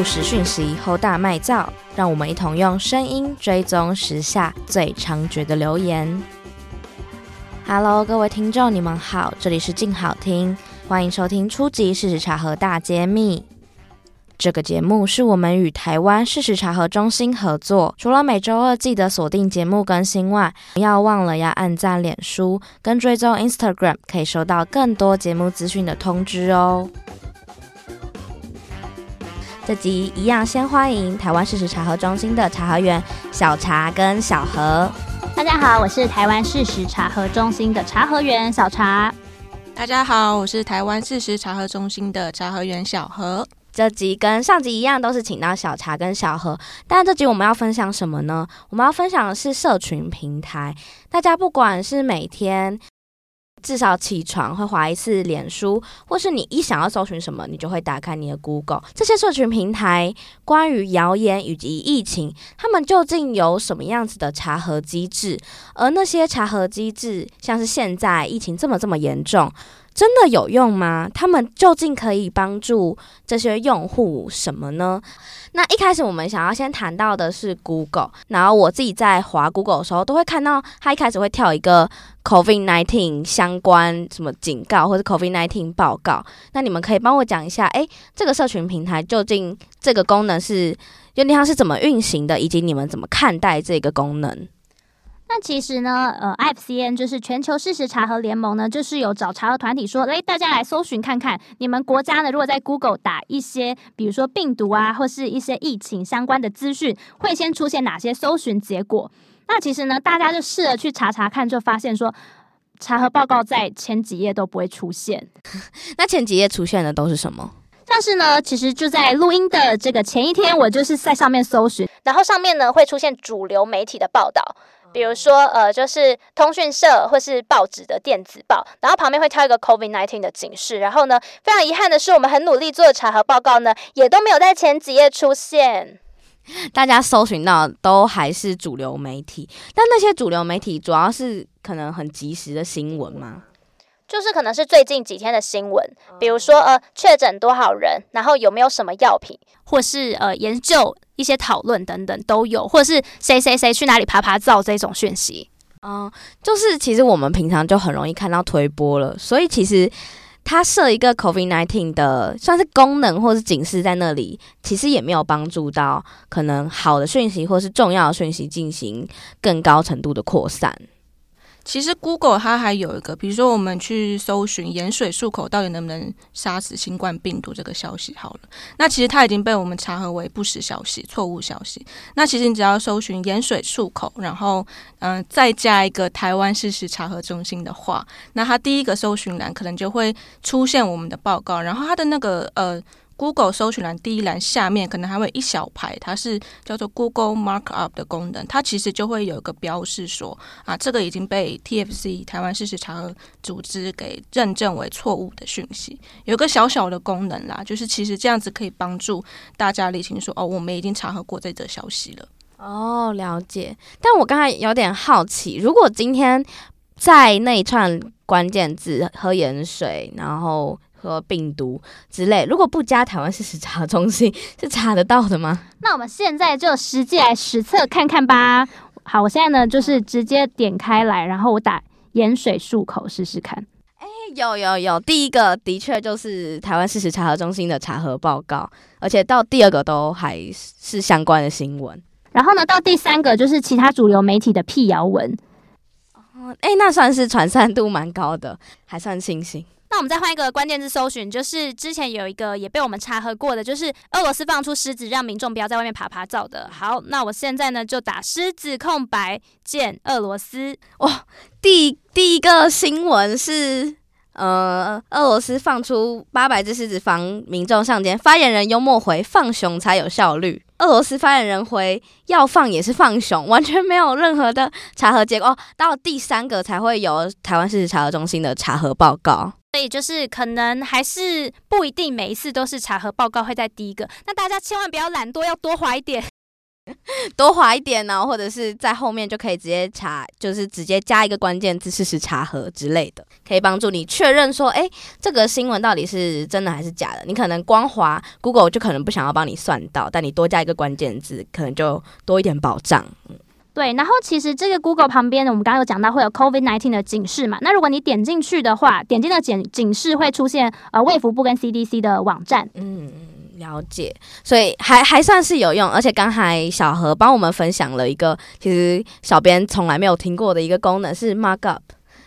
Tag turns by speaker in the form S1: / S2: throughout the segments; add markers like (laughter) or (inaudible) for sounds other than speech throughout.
S1: 不实讯息，后大卖造，让我们一同用声音追踪时下最猖獗的流言。Hello，各位听众，你们好，这里是静好听，欢迎收听初级事实查核大揭秘。这个节目是我们与台湾事实查核中心合作，除了每周二记得锁定节目更新外，不要忘了要按赞脸书跟追踪 Instagram，可以收到更多节目资讯的通知哦。这集一样，先欢迎台湾事实查核中心的查核员小茶跟小何。
S2: 大家好，我是台湾事实查核中心的查核员小茶。
S3: 大家好，我是台湾事实查核中心的查核员小何。
S1: 这集跟上集一样，都是请到小茶跟小何。但这集我们要分享什么呢？我们要分享的是社群平台。大家不管是每天。至少起床会滑一次脸书，或是你一想要搜寻什么，你就会打开你的 Google。这些社群平台关于谣言以及疫情，他们究竟有什么样子的查核机制？而那些查核机制，像是现在疫情这么这么严重，真的有用吗？他们究竟可以帮助这些用户什么呢？那一开始我们想要先谈到的是 Google，然后我自己在滑 Google 的时候，都会看到它一开始会跳一个 COVID-19 相关什么警告或者 COVID-19 报告。那你们可以帮我讲一下，诶，这个社群平台究竟这个功能是有点像是怎么运行的，以及你们怎么看待这个功能？
S2: 那其实呢，呃，IFCN 就是全球事实查核联盟呢，就是有找查核团体说，诶，大家来搜寻看看，你们国家呢，如果在 Google 打一些，比如说病毒啊，或是一些疫情相关的资讯，会先出现哪些搜寻结果？那其实呢，大家就试着去查查看，就发现说，查核报告在前几页都不会出现。(laughs)
S1: 那前几页出现的都是什么？
S2: 但是呢，其实就在录音的这个前一天，我就是在上面搜寻，然后上面呢会出现主流媒体的报道。比如说，呃，就是通讯社或是报纸的电子报，然后旁边会跳一个 COVID-19 的警示。然后呢，非常遗憾的是，我们很努力做的查核报告呢，也都没有在前几页出现。
S1: 大家搜寻到都还是主流媒体，但那些主流媒体主要是可能很及时的新闻吗？
S2: 就是可能是最近几天的新闻，比如说呃，确诊多少人，然后有没有什么药品，或是呃研究一些讨论等等都有，或者是谁谁谁去哪里爬爬照这种讯息。
S1: 嗯，就是其实我们平常就很容易看到推播了，所以其实它设一个 COVID nineteen 的算是功能或是警示在那里，其实也没有帮助到可能好的讯息或是重要的讯息进行更高程度的扩散。
S3: 其实 Google 它还有一个，比如说我们去搜寻盐水漱口到底能不能杀死新冠病毒这个消息好了，那其实它已经被我们查核为不实消息、错误消息。那其实你只要搜寻盐水漱口，然后嗯、再加一个台湾事实查核中心的话，那它第一个搜寻栏可能就会出现我们的报告，然后它的那个呃。Google 搜寻栏第一栏下面可能还会一小排，它是叫做 Google Markup 的功能，它其实就会有一个标示说啊，这个已经被 TFC 台湾事实查核组织给认证为错误的讯息，有个小小的功能啦，就是其实这样子可以帮助大家理清说哦，我们已经查核过这则消息了。
S1: 哦，了解。但我刚才有点好奇，如果今天在那一串关键字喝盐水，然后。和病毒之类，如果不加台湾事实查核中心，是查得到的吗？
S2: 那我们现在就实际来实测看看吧。好，我现在呢就是直接点开来，然后我打盐水漱口试试看。
S1: 哎，有有有，第一个的确就是台湾事实查核中心的查核报告，而且到第二个都还是相关的新闻。
S2: 然后呢，到第三个就是其他主流媒体的辟谣文。
S1: 哦，哎，那算是传散度蛮高的，还算清醒。
S2: 那我们再换一个关键字搜寻，就是之前有一个也被我们查核过的，就是俄罗斯放出狮子，让民众不要在外面趴趴走的。好，那我现在呢就打狮子空白键俄罗斯。
S1: 哇，第第一个新闻是，呃，俄罗斯放出八百只狮子防民众上街，发言人幽默回放熊才有效率。俄罗斯发言人回要放也是放熊，完全没有任何的查核结果。哦，到第三个才会有台湾事实查核中心的查核报告。
S2: 所以就是可能还是不一定每一次都是查核报告会在第一个，那大家千万不要懒惰，要多划一点。(laughs)
S1: 多划一点呢，或者是在后面就可以直接查，就是直接加一个关键字“事实查核”之类的，可以帮助你确认说，哎，这个新闻到底是真的还是假的。你可能光滑 Google 就可能不想要帮你算到，但你多加一个关键字，可能就多一点保障。嗯。
S2: 对，然后其实这个 Google 旁边呢，我们刚刚有讲到会有 COVID-19 的警示嘛。那如果你点进去的话，点进的警警示会出现呃卫福部跟 CDC 的网站。嗯，
S1: 了解，所以还还算是有用。而且刚才小何帮我们分享了一个，其实小编从来没有听过的一个功能是 Markup，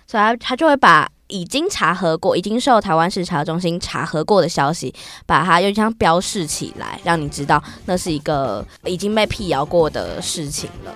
S1: 所以他他就会把已经查核过、已经受台湾事实查中心查核过的消息，把它又像标示起来，让你知道那是一个已经被辟谣过的事情了。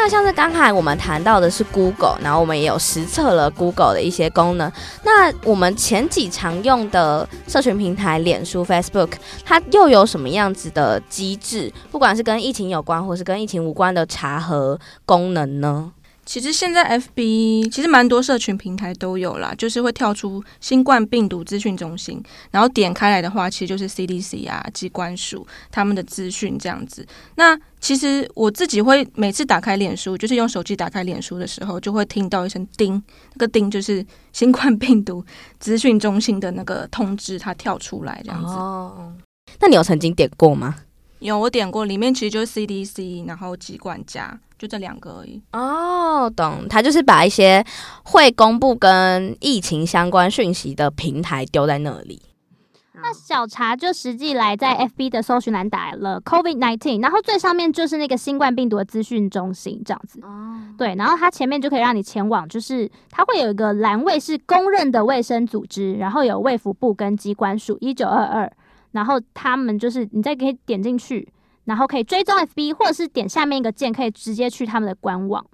S1: 那像是刚才我们谈到的是 Google，然后我们也有实测了 Google 的一些功能。那我们前几常用的社群平台，脸书、Facebook，它又有什么样子的机制？不管是跟疫情有关，或是跟疫情无关的查核功能呢？
S3: 其实现在 FB 其实蛮多社群平台都有啦，就是会跳出新冠病毒资讯中心，然后点开来的话，其实就是 CDC 啊、机关署他们的资讯这样子。那其实我自己会每次打开脸书，就是用手机打开脸书的时候，就会听到一声叮，那个叮就是新冠病毒资讯中心的那个通知，它跳出来这样子。
S1: 哦，那你有曾经点过吗？
S3: 有，我点过，里面其实就是 CDC，然后机管家，就这两个而已。
S1: 哦，懂，他就是把一些会公布跟疫情相关讯息的平台丢在那里。
S2: 那小茶就实际来在 FB 的搜寻栏打了 COVID nineteen，然后最上面就是那个新冠病毒的资讯中心这样子。哦，对，然后它前面就可以让你前往，就是它会有一个栏位是公认的卫生组织，然后有卫福部跟机关署一九二二。然后他们就是，你再可以点进去，然后可以追踪 FB，或者是点下面一个键，可以直接去他们的官网。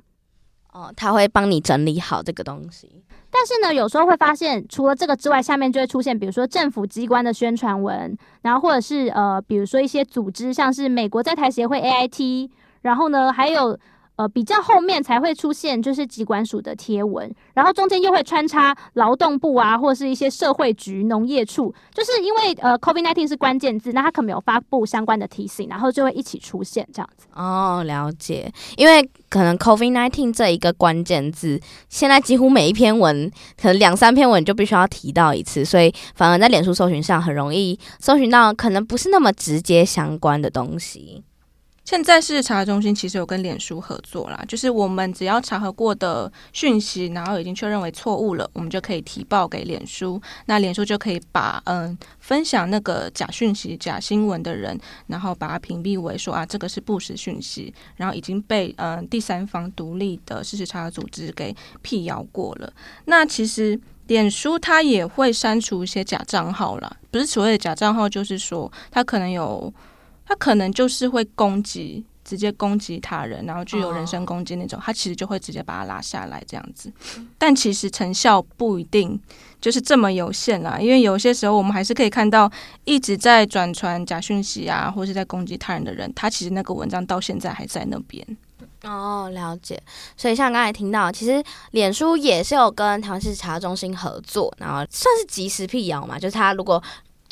S1: 哦，他会帮你整理好这个东西。
S2: 但是呢，有时候会发现，除了这个之外，下面就会出现，比如说政府机关的宣传文，然后或者是呃，比如说一些组织，像是美国在台协会 AIT，然后呢，还有。呃，比较后面才会出现就是机管署的贴文，然后中间又会穿插劳动部啊，或者是一些社会局、农业处，就是因为呃，Covid nineteen 是关键字，那他可能有发布相关的提醒，然后就会一起出现这样子。
S1: 哦，了解，因为可能 Covid nineteen 这一个关键字，现在几乎每一篇文，可能两三篇文就必须要提到一次，所以反而在脸书搜寻上很容易搜寻到可能不是那么直接相关的东西。
S3: 现在事实查中心其实有跟脸书合作啦，就是我们只要查核过的讯息，然后已经确认为错误了，我们就可以提报给脸书，那脸书就可以把嗯分享那个假讯息、假新闻的人，然后把它屏蔽为说啊这个是不实讯息，然后已经被嗯第三方独立的事实查组织给辟谣过了。那其实脸书它也会删除一些假账号啦，不是所谓的假账号，就是说它可能有。他可能就是会攻击，直接攻击他人，然后具有人身攻击那种，他其实就会直接把他拉下来这样子。但其实成效不一定就是这么有限啦，因为有些时候我们还是可以看到一直在转传假讯息啊，或是在攻击他人的人，他其实那个文章到现在还在那边。
S1: 哦，了解。所以像刚才听到，其实脸书也是有跟台湾事实查中心合作，然后算是即时辟谣嘛，就是他如果。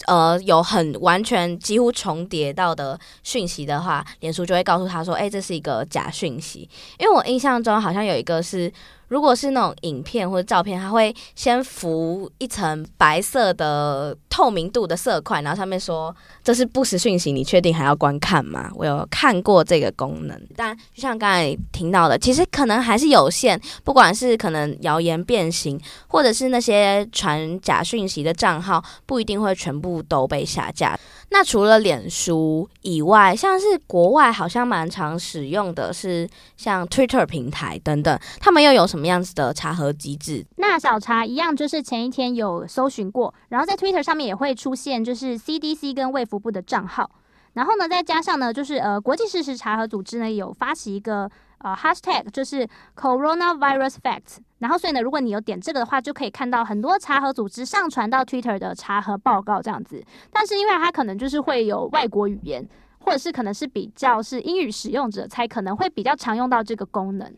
S1: 呃，有很完全几乎重叠到的讯息的话，脸书就会告诉他说：“哎，这是一个假讯息。”因为我印象中好像有一个是。如果是那种影片或者照片，它会先浮一层白色的透明度的色块，然后上面说这是不实讯息，你确定还要观看吗？我有看过这个功能，但就像刚才听到的，其实可能还是有限，不管是可能谣言变形，或者是那些传假讯息的账号，不一定会全部都被下架。那除了脸书以外，像是国外好像蛮常使用的是像 Twitter 平台等等，他们又有什么么样子的查核机制？
S2: 那小查一样，就是前一天有搜寻过，然后在 Twitter 上面也会出现，就是 CDC 跟卫福部的账号，然后呢，再加上呢，就是呃国际事实查核组织呢有发起一个。呃，hashtag 就是 coronavirus facts，然后所以呢，如果你有点这个的话，就可以看到很多查核组织上传到 Twitter 的查核报告这样子。但是因为它可能就是会有外国语言，或者是可能是比较是英语使用者才可能会比较常用到这个功能。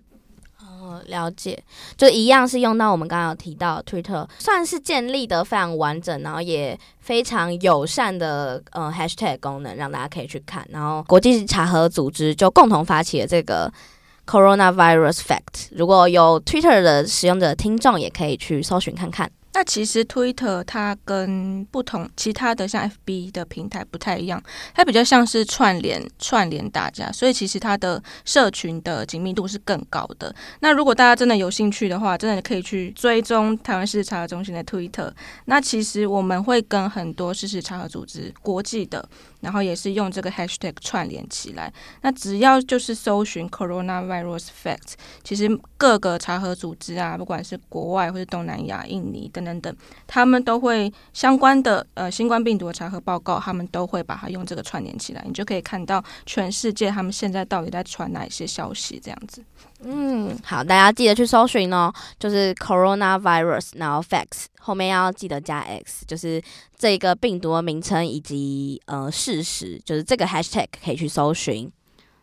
S1: 呃，了解，就一样是用到我们刚刚有提到 Twitter，算是建立的非常完整，然后也非常友善的呃 Hashtag 功能，让大家可以去看。然后国际查核组织就共同发起了这个 Coronavirus Fact，如果有 Twitter 的使用者听众，也可以去搜寻看看。
S3: 那其实 Twitter 它跟不同其他的像 FB 的平台不太一样，它比较像是串联串联大家，所以其实它的社群的紧密度是更高的。那如果大家真的有兴趣的话，真的可以去追踪台湾事实查核中心的 Twitter。那其实我们会跟很多事实查核组织国际的。然后也是用这个 hashtag 串联起来，那只要就是搜寻 coronavirus facts，其实各个查核组织啊，不管是国外或是东南亚、印尼等等等，他们都会相关的呃新冠病毒的查核报告，他们都会把它用这个串联起来，你就可以看到全世界他们现在到底在传哪一些消息这样子。
S1: 嗯，好，大家记得去搜寻哦，就是 coronavirus，然后 facts 后面要记得加 x，就是这个病毒的名称以及呃事实，就是这个 hashtag 可以去搜寻。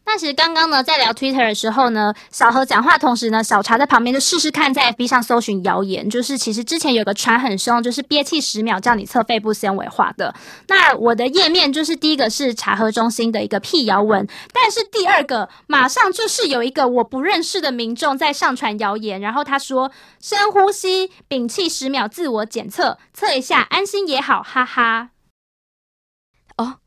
S2: 那其实刚刚呢，在聊 Twitter 的时候呢，小何讲话同时呢，小茶在旁边就试试看，在 FB 上搜寻谣言。就是其实之前有个传很凶，就是憋气十秒叫你测肺部纤维化的。那我的页面就是第一个是查核中心的一个辟谣文，但是第二个马上就是有一个我不认识的民众在上传谣言，然后他说深呼吸，屏气十秒，自我检测，测一下安心也好，哈哈。
S1: 哦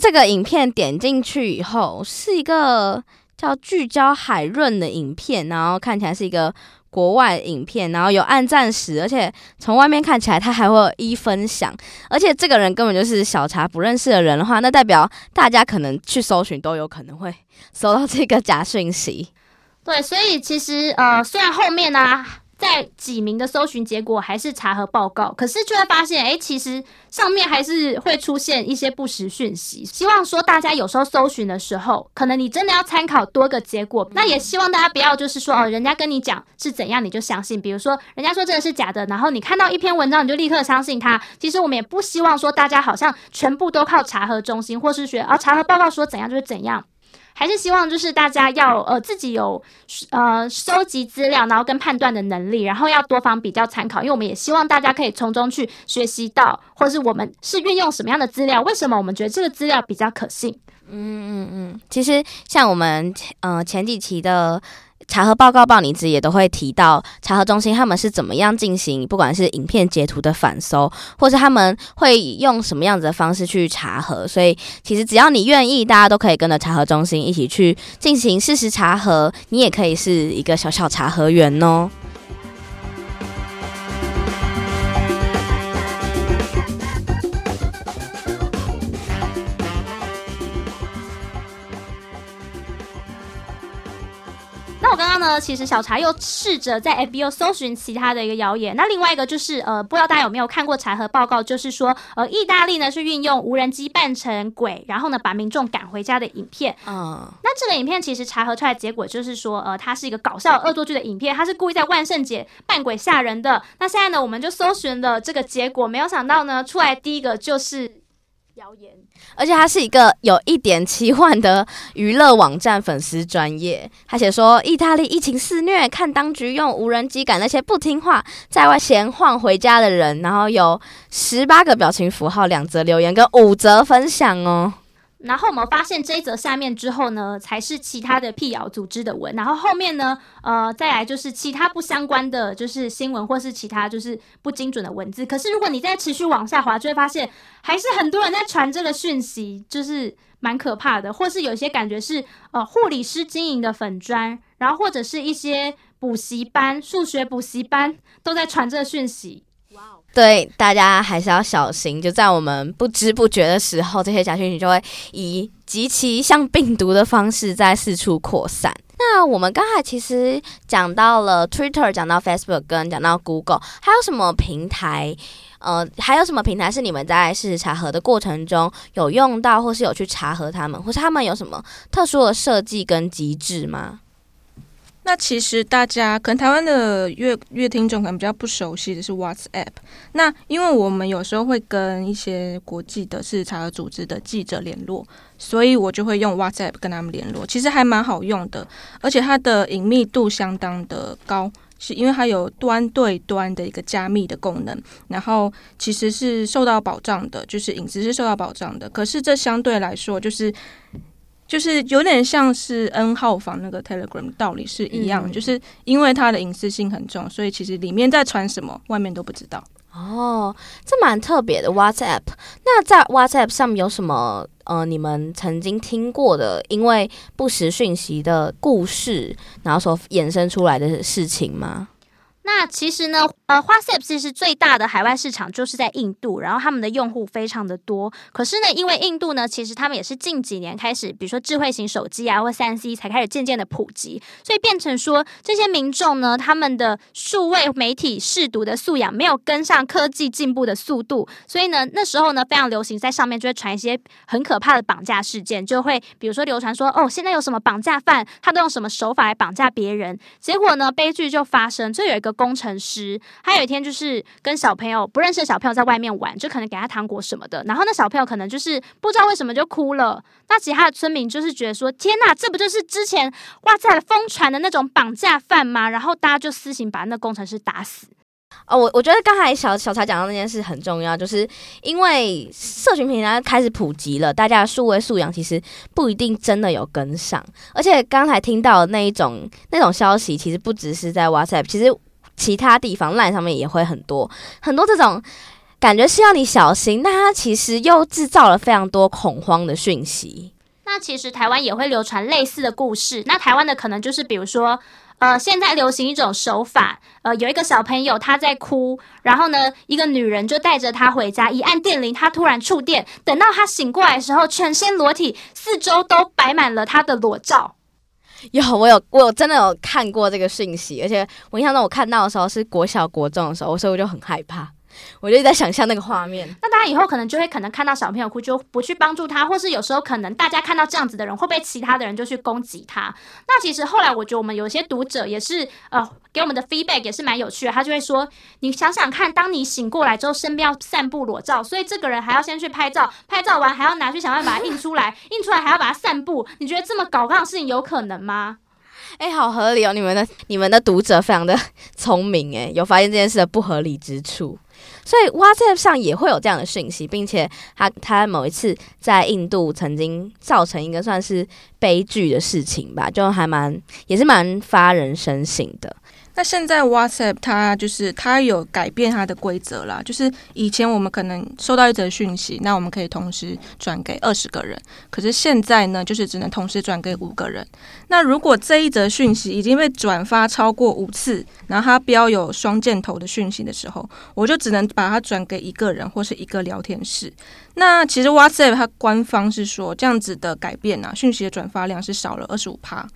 S1: 这个影片点进去以后，是一个叫聚焦海润的影片，然后看起来是一个国外影片，然后有按赞时，而且从外面看起来他还会一分享，而且这个人根本就是小茶不认识的人的话，那代表大家可能去搜寻都有可能会搜到这个假讯息。
S2: 对，所以其实呃，虽然后面呢、啊。在几名的搜寻结果还是查核报告，可是就会发现，哎，其实上面还是会出现一些不实讯息。希望说大家有时候搜寻的时候，可能你真的要参考多个结果。那也希望大家不要就是说，哦，人家跟你讲是怎样你就相信。比如说，人家说这个是假的，然后你看到一篇文章你就立刻相信他。其实我们也不希望说大家好像全部都靠查核中心，或是学啊查核报告说怎样就是怎样。还是希望就是大家要呃自己有呃收集资料，然后跟判断的能力，然后要多方比较参考，因为我们也希望大家可以从中去学习到，或是我们是运用什么样的资料，为什么我们觉得这个资料比较可信？
S1: 嗯嗯嗯，其实像我们呃前几期的。查核报告报你知也都会提到查核中心他们是怎么样进行，不管是影片截图的反搜，或是他们会用什么样子的方式去查核。所以其实只要你愿意，大家都可以跟着查核中心一起去进行事实查核，你也可以是一个小小查核员哦。
S2: 刚刚呢，其实小茶又试着在 FB 搜寻其他的一个谣言。那另外一个就是，呃，不知道大家有没有看过查核报告，就是说，呃，意大利呢是运用无人机扮成鬼，然后呢把民众赶回家的影片。嗯，那这个影片其实查核出来的结果就是说，呃，它是一个搞笑恶作剧的影片，它是故意在万圣节扮鬼吓人的。那现在呢，我们就搜寻了这个结果，没有想到呢，出来第一个就是。谣言，
S1: 而且他是一个有一点奇幻的娱乐网站粉丝专业。他写说，意大利疫情肆虐，看当局用无人机赶那些不听话在外闲晃回家的人。然后有十八个表情符号，两则留言跟五则分享哦。
S2: 然后我们发现这一则下面之后呢，才是其他的辟谣组织的文。然后后面呢，呃，再来就是其他不相关的，就是新闻或是其他就是不精准的文字。可是如果你再持续往下滑，就会发现还是很多人在传这个讯息，就是蛮可怕的。或是有些感觉是呃护理师经营的粉专，然后或者是一些补习班、数学补习班都在传这个讯息。
S1: 对，大家还是要小心。就在我们不知不觉的时候，这些假讯息就会以极其像病毒的方式在四处扩散。那我们刚才其实讲到了 Twitter，讲到 Facebook，跟讲到 Google，还有什么平台？呃，还有什么平台是你们在事实查核的过程中有用到，或是有去查核他们，或是他们有什么特殊的设计跟机制吗？
S3: 那其实大家可能台湾的乐乐听众可能比较不熟悉的是 WhatsApp。那因为我们有时候会跟一些国际的事实查核组织的记者联络，所以我就会用 WhatsApp 跟他们联络。其实还蛮好用的，而且它的隐密度相当的高，是因为它有端对端的一个加密的功能，然后其实是受到保障的，就是隐私是受到保障的。可是这相对来说就是。就是有点像是 N 号房那个 Telegram 道理是一样，嗯、就是因为它的隐私性很重，所以其实里面在传什么，外面都不知道。
S1: 哦，这蛮特别的 WhatsApp。那在 WhatsApp 上面有什么呃，你们曾经听过的因为不实讯息的故事，然后所衍生出来的事情吗？
S2: 那其实呢，呃，WhatsApp 其实最大的海外市场就是在印度，然后他们的用户非常的多。可是呢，因为印度呢，其实他们也是近几年开始，比如说智慧型手机啊，或三 C 才开始渐渐的普及，所以变成说这些民众呢，他们的数位媒体试读的素养没有跟上科技进步的速度，所以呢，那时候呢，非常流行在上面就会传一些很可怕的绑架事件，就会比如说流传说，哦，现在有什么绑架犯，他都用什么手法来绑架别人，结果呢，悲剧就发生，就有一个。工程师，他有一天就是跟小朋友不认识的小朋友在外面玩，就可能给他糖果什么的，然后那小朋友可能就是不知道为什么就哭了。那其他的村民就是觉得说：“天哪，这不就是之前哇塞疯传的那种绑架犯吗？”然后大家就私刑把那工程师打死。
S1: 哦，我我觉得刚才小小柴讲到那件事很重要，就是因为社群平台开始普及了，大家的数位素养其实不一定真的有跟上。而且刚才听到的那一种那种消息，其实不只是在 WhatsApp，其实。其他地方烂上面也会很多很多这种感觉是要你小心，但它其实又制造了非常多恐慌的讯息。
S2: 那其实台湾也会流传类似的故事。那台湾的可能就是比如说，呃，现在流行一种手法，呃，有一个小朋友他在哭，然后呢，一个女人就带着他回家，一按电铃，他突然触电，等到他醒过来的时候，全身裸体，四周都摆满了他的裸照。(laughs)
S1: 有，我有，我有真的有看过这个讯息，而且我印象中我看到的时候是国小国中的时候，所以我就很害怕。我就在想象那个画面，
S2: 那大家以后可能就会可能看到小朋友哭就不去帮助他，或是有时候可能大家看到这样子的人，会被其他的人就去攻击他。那其实后来我觉得我们有些读者也是呃给我们的 feedback 也是蛮有趣的，他就会说，你想想看，当你醒过来之后，身边要散布裸照，所以这个人还要先去拍照，拍照完还要拿去想办法把它印出来，印出来还要把它散布，你觉得这么搞刚的事情有可能吗？
S1: 哎、欸，好合理哦！你们的你们的读者非常的 (laughs) 聪明，哎，有发现这件事的不合理之处。所以 WhatsApp 上也会有这样的讯息，并且他他某一次在印度曾经造成一个算是悲剧的事情吧，就还蛮也是蛮发人深省的。
S3: 那现在 WhatsApp 它就是它有改变它的规则啦，就是以前我们可能收到一则讯息，那我们可以同时转给二十个人，可是现在呢，就是只能同时转给五个人。那如果这一则讯息已经被转发超过五次，然后它标有双箭头的讯息的时候，我就只能把它转给一个人或是一个聊天室。那其实 WhatsApp 它官方是说这样子的改变啊，讯息的转发量是少了二十五趴。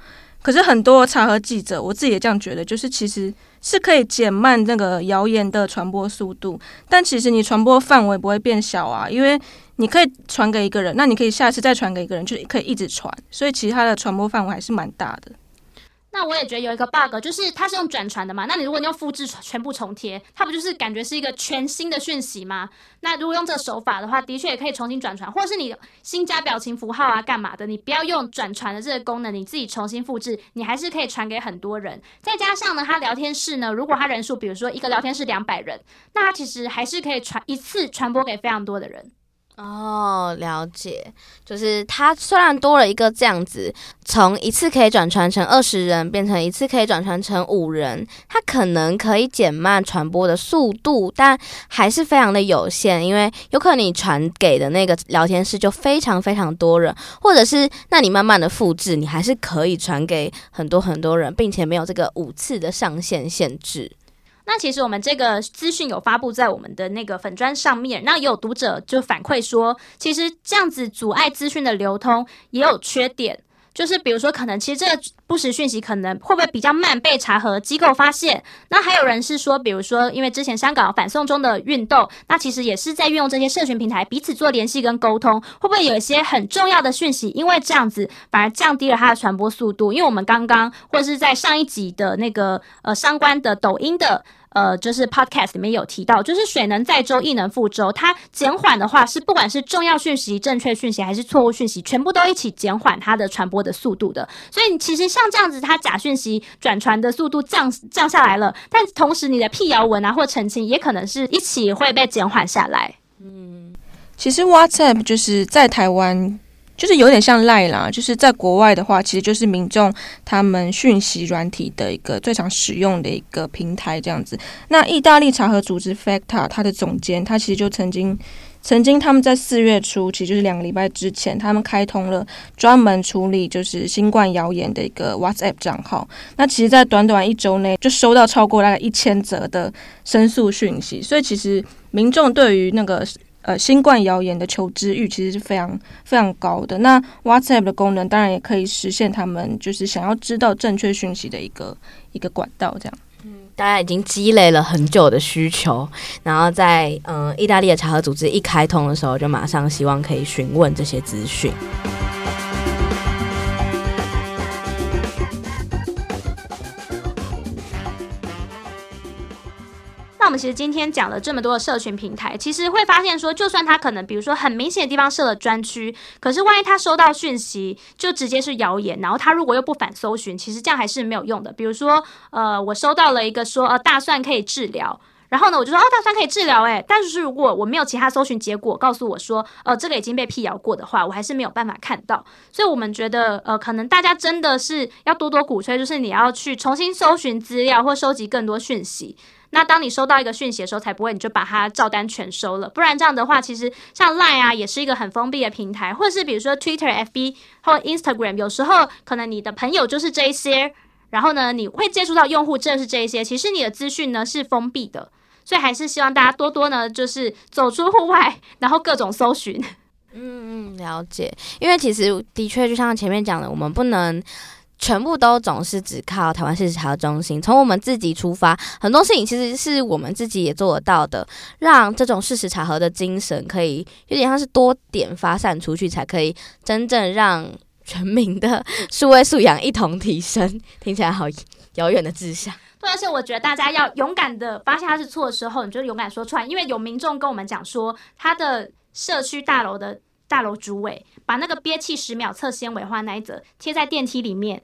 S3: 可是很多查核记者，我自己也这样觉得，就是其实是可以减慢那个谣言的传播速度，但其实你传播范围不会变小啊，因为你可以传给一个人，那你可以下次再传给一个人，就可以一直传，所以其实它的传播范围还是蛮大的。
S2: 那我也觉得有一个 bug，就是它是用转传的嘛。那你如果你用复制全部重贴，它不就是感觉是一个全新的讯息吗？那如果用这个手法的话，的确也可以重新转传，或者是你新加表情符号啊，干嘛的？你不要用转传的这个功能，你自己重新复制，你还是可以传给很多人。再加上呢，它聊天室呢，如果它人数，比如说一个聊天室两百人，那它其实还是可以传一次传播给非常多的人。
S1: 哦，了解，就是它虽然多了一个这样子，从一次可以转传成二十人，变成一次可以转传成五人，它可能可以减慢传播的速度，但还是非常的有限，因为有可能你传给的那个聊天室就非常非常多人，或者是那你慢慢的复制，你还是可以传给很多很多人，并且没有这个五次的上限限制。
S2: 那其实我们这个资讯有发布在我们的那个粉砖上面，那也有读者就反馈说，其实这样子阻碍资讯的流通也有缺点。就是比如说，可能其实这个不实讯息可能会不会比较慢被查核机构发现？那还有人是说，比如说，因为之前香港反送中的运动，那其实也是在运用这些社群平台彼此做联系跟沟通，会不会有一些很重要的讯息，因为这样子反而降低了它的传播速度？因为我们刚刚或是在上一集的那个呃相关的抖音的。呃，就是 podcast 里面有提到，就是水能载舟，亦能覆舟。它减缓的话，是不管是重要讯息、正确讯息，还是错误讯息，全部都一起减缓它的传播的速度的。所以，其实像这样子，它假讯息转传的速度降降下来了，但同时你的辟谣文啊或澄清，也可能是一起会被减缓下来。
S3: 嗯，其实 WhatsApp 就是在台湾。就是有点像 lie 啦，就是在国外的话，其实就是民众他们讯息软体的一个最常使用的一个平台这样子。那意大利查核组织 FACTA 它的总监，他其实就曾经曾经他们在四月初，其实就是两个礼拜之前，他们开通了专门处理就是新冠谣言的一个 WhatsApp 账号。那其实，在短短一周内就收到超过大概一千则的申诉讯息，所以其实民众对于那个。呃，新冠谣言的求知欲其实是非常非常高的。那 WhatsApp 的功能当然也可以实现他们就是想要知道正确讯息的一个一个管道，这
S1: 样。大家已经积累了很久的需求，然后在嗯、意大利的查核组织一开通的时候，就马上希望可以询问这些
S2: 资讯。其实今天讲了这么多的社群平台，其实会发现说，就算他可能比如说很明显的地方设了专区，可是万一他收到讯息就直接是谣言，然后他如果又不反搜寻，其实这样还是没有用的。比如说，呃，我收到了一个说，呃，大蒜可以治疗，然后呢，我就说，哦，大蒜可以治疗，诶，但是如果我没有其他搜寻结果告诉我说，呃，这个已经被辟谣过的话，我还是没有办法看到。所以我们觉得，呃，可能大家真的是要多多鼓吹，就是你要去重新搜寻资料或收集更多讯息。那当你收到一个讯息的时候，才不会你就把它照单全收了。不然这样的话，其实像 Line 啊，也是一个很封闭的平台，或者是比如说 Twitter、FB 或 Instagram，有时候可能你的朋友就是这一些，然后呢，你会接触到用户正是这一些，其实你的资讯呢是封闭的，所以还是希望大家多多呢，就是走出户外，然后各种搜寻。
S1: 嗯嗯，了解。因为其实的确就像前面讲的，我们不能。全部都总是只靠台湾事实查核中心。从我们自己出发，很多事情其实是我们自己也做得到的。让这种事实查核的精神可以有点像是多点发散出去，才可以真正让全民的数位素养一同提升。听起来好遥远的志向。
S2: 对，而且我觉得大家要勇敢的发现他是错的时候，你就勇敢说出来。因为有民众跟我们讲说，他的社区大楼的大楼主委把那个憋气十秒测纤维化那一则贴在电梯里面。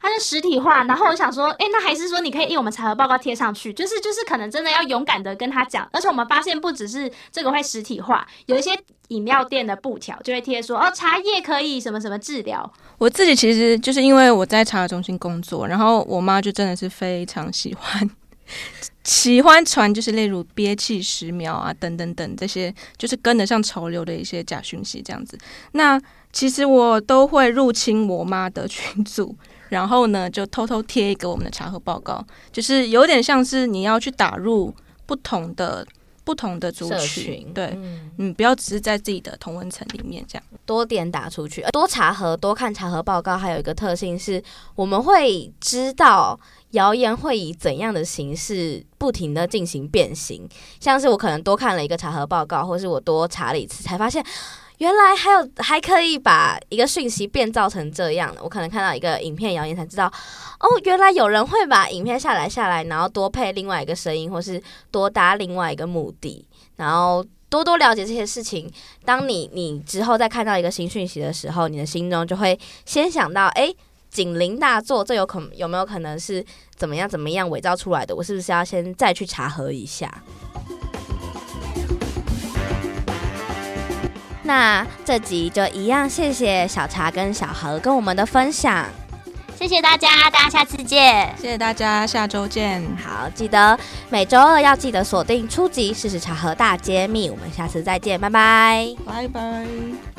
S2: 它是实体化，然后我想说，诶，那还是说你可以印我们查核报告贴上去，就是就是可能真的要勇敢的跟他讲，而且我们发现不只是这个会实体化，有一些饮料店的布条就会贴说，哦，茶叶可以什么什么治疗。
S3: 我自己其实就是因为我在茶核中心工作，然后我妈就真的是非常喜欢 (laughs) 喜欢传，就是例如憋气十秒啊，等等等这些，就是跟得上潮流的一些假讯息这样子。那其实我都会入侵我妈的群组。然后呢，就偷偷贴一个我们的查核报告，就是有点像是你要去打入不同的不同的族群，对，嗯，嗯，不要只是在自己的同温层里面这样，
S1: 多点打出去，多查核，多看查核报告，还有一个特性是，我们会知道谣言会以怎样的形式不停的进行变形，像是我可能多看了一个查核报告，或是我多查了一次，才发现。原来还有还可以把一个讯息变造成这样的，我可能看到一个影片谣言才知道，哦，原来有人会把影片下来下来，然后多配另外一个声音，或是多搭另外一个目的，然后多多了解这些事情。当你你之后再看到一个新讯息的时候，你的心中就会先想到，哎，警铃大作，这有可有没有可能是怎么样怎么样伪造出来的？我是不是要先再去查核一下？那这集就一样，谢谢小茶跟小何跟我们的分享，
S2: 谢谢大家，大家下次见，
S3: 谢谢大家，下周见。
S1: 好，记得每周二要记得锁定初级事实茶和大揭秘，我们下次再见，拜拜，
S3: 拜拜。